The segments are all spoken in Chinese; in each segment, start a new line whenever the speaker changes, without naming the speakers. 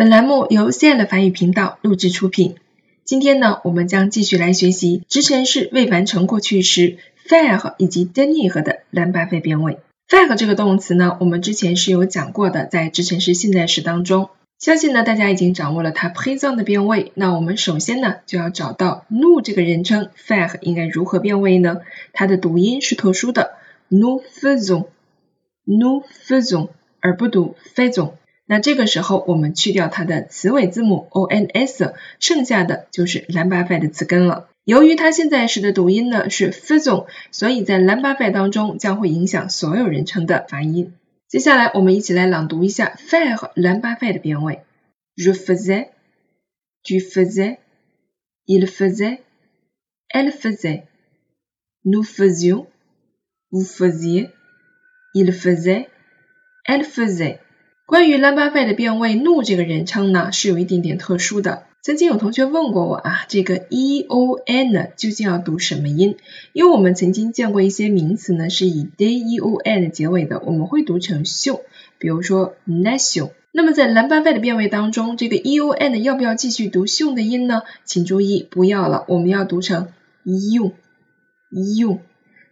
本栏目由 CL 法语频道录制出品。今天呢，我们将继续来学习直陈式未完成过去时 fair 以及 devenir 的兰巴费变位。fair 这个动词呢，我们之前是有讲过的，在直陈式现在时当中，相信呢大家已经掌握了它 présent 的变位。那我们首先呢就要找到 nu 这个人称 fair 应该如何变位呢？它的读音是特殊的，nous faisons，nous faisons，而不读 faisons。那这个时候，我们去掉它的词尾字母 o n s，剩下的就是兰巴费的词根了。由于它现在时的读音呢是 faisons，所以在兰巴费当中将会影响所有人称的发音。接下来，我们一起来朗读一下 faire 兰巴费的变位：Je faisais，tu faisais，il faisait，elle faisait，nous faisions，vous faisiez，il faisait，elle faisait。关于兰巴费的变位，nu 这个人称呢是有一点点特殊的。曾经有同学问过我啊，这个 e o n 究竟要读什么音？因为我们曾经见过一些名词呢是以 d e o n 结尾的，我们会读成秀，比如说 nation。那么在兰巴费的变位当中，这个 e o n 要不要继续读秀的音呢？请注意，不要了，我们要读成 you you。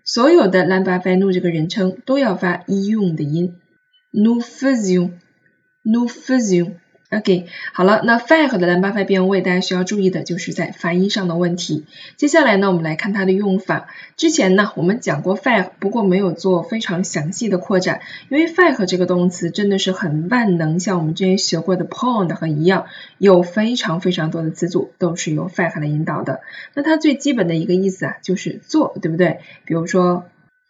所有的兰巴费 nous 这个人称都要发 you 的音，nufusion。Nous faisions。OK，好了，那 faire 的兰巴费变位，大家需要注意的就是在发音上的问题。接下来呢，我们来看它的用法。之前呢，我们讲过 faire，不过没有做非常详细的扩展，因为 faire 这个动词真的是很万能，像我们之前学过的 pond 和一样，有非常非常多的词组都是由 faire 来引导的。那它最基本的一个意思啊，就是做，对不对？比如说。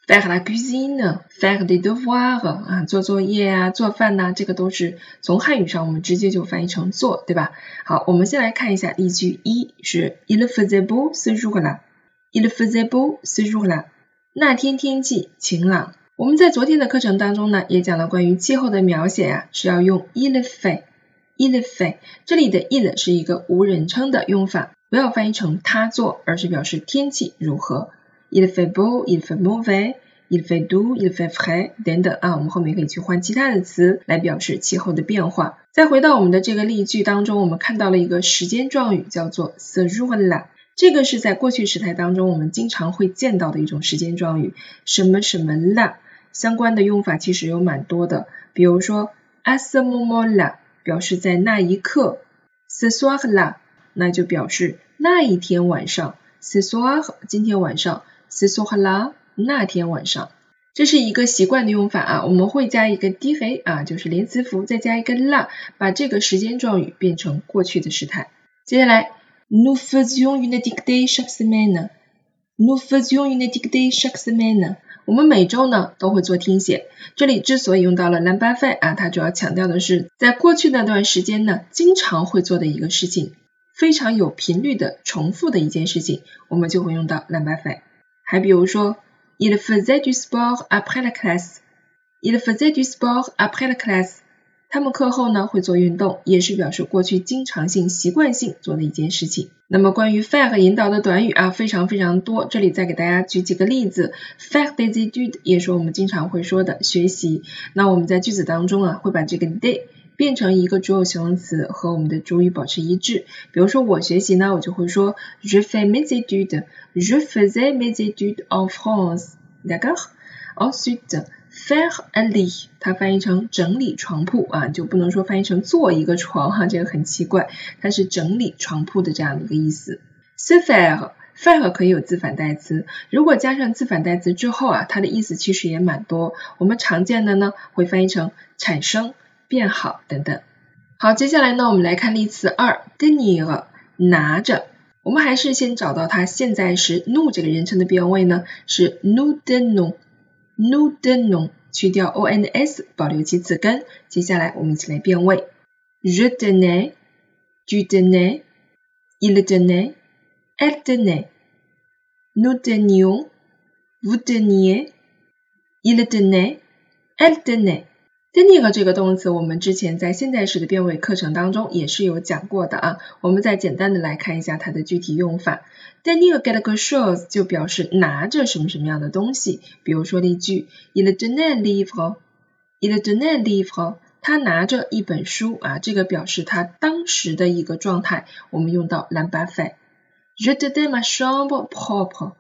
Faire la cuisine，faire des devoirs 啊，做作业啊，做饭呐，这个都是从汉语上我们直接就翻译成做，对吧？好，我们先来看一下例句一，是 Il faisait beau ce jour-là，Il faisait beau ce jour-là，那天天气晴朗。我们在昨天的课程当中呢，也讲了关于气候的描写呀，是要用 il fait，il fait，这里的 il 是一个无人称的用法，不要翻译成他做，而是表示天气如何。Il fait beau, il fait mauvais, il fait doux, il fait frais 等等啊，我们后面可以去换其他的词来表示气候的变化。再回到我们的这个例句当中，我们看到了一个时间状语，叫做 se r u r l a。这个是在过去时态当中我们经常会见到的一种时间状语，什么什么 là 相关的用法其实有蛮多的，比如说 à ce moment-là 表示在那一刻，se s o i r l a 那就表示那一天晚上，ce soir 今天晚上。Ce soir-là，那天晚上，这是一个习惯的用法啊，我们会加一个 d 黑啊，就是连词符，再加一个 la，把这个时间状语变成过去的时态。接下来，nous faisions une dictée chaque semaine，nous faisions une dictée chaque semaine，我们每周呢都会做听写。这里之所以用到了 l'imparfait 啊，它主要强调的是在过去那段时间呢，经常会做的一个事情，非常有频率的重复的一件事情，我们就会用到 l'imparfait。还比如说，il faisait du sport après la classe，il faisait du sport après la classe，他们课后呢会做运动，也是表示过去经常性、习惯性做的一件事情。那么关于 faire 引导的短语啊，非常非常多，这里再给大家举几个例子，faire des études 也是我们经常会说的学习。那我们在句子当中啊，会把这个 “day” 变成一个主有形容词和我们的主语保持一致。比如说我学习呢，我就会说 je fais mes études，je faisais mes études en France，d'accord。Ensuite faire un lit，它翻译成整理床铺啊，就不能说翻译成做一个床哈，这个很奇怪，它是整理床铺的这样的一个意思。se faire，faire 可以有自反代词，如果加上自反代词之后啊，它的意思其实也蛮多。我们常见的呢，会翻译成产生。变好等等。好，接下来呢，我们来看例词二，tenir 拿着。我们还是先找到它现在时 nou 这个人称的变位呢，是 nous tenons，nous tenons，去掉 o n s，保留其词根。接下来我们一起来变位，je tenais，tu tenais，il tenait，elle tenait，nous tenions，vous teniez，il tenait，elle tenait。Tenir 这个动词，我们之前在现在时的变位课程当中也是有讲过的啊。我们再简单的来看一下它的具体用法。tenir quelque chose 就表示拿着什么什么样的东西。比如说例句，il tenait livre，il tenait livre，他拿着一本书啊，这个表示他当时的一个状态，我们用到 l'imparfait。Je tenais ma chambre propre。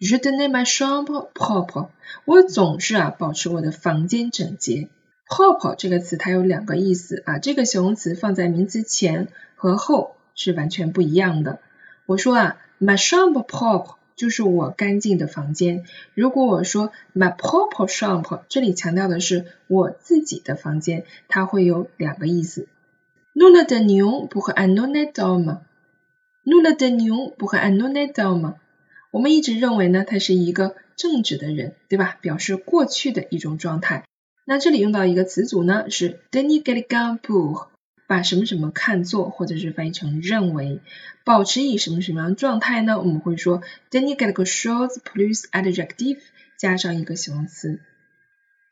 Je d e n a i n ma chambre propre. 我总是啊保持我的房间整洁。pop 这个词它有两个意思啊这个形容词放在名词前和后是完全不一样的。我说啊 my shampoo 就是我干净的房间。如果我说 my pop shamp 这里强调的是我自己的房间它会有两个意思。Nuna 的 nuna 不和 anunezdoma nuna 的 nuna 不和 anunezdoma 我们一直认为呢他是一个正直的人对吧？表示过去的一种状态那这里用到一个词组呢，是 tenir quelqu'un pour，把什么什么看作，或者是翻译成认为，保持以什么什么样状态呢？我们会说 tenir quelque chose plus adjective，加上一个形容词。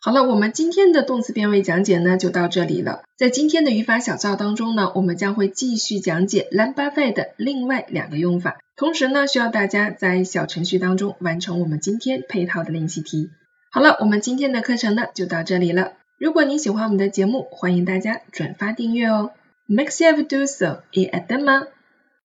好了，我们今天的动词变位讲解呢就到这里了。在今天的语法小灶当中呢，我们将会继续讲解 l a m b a f e 的另外两个用法。同时呢，需要大家在小程序当中完成我们今天配套的练习题。好了，我们今天的课程呢就到这里了。如果你喜欢我们的节目，欢迎大家转发订阅哦。Make sure you do so. Et à demain.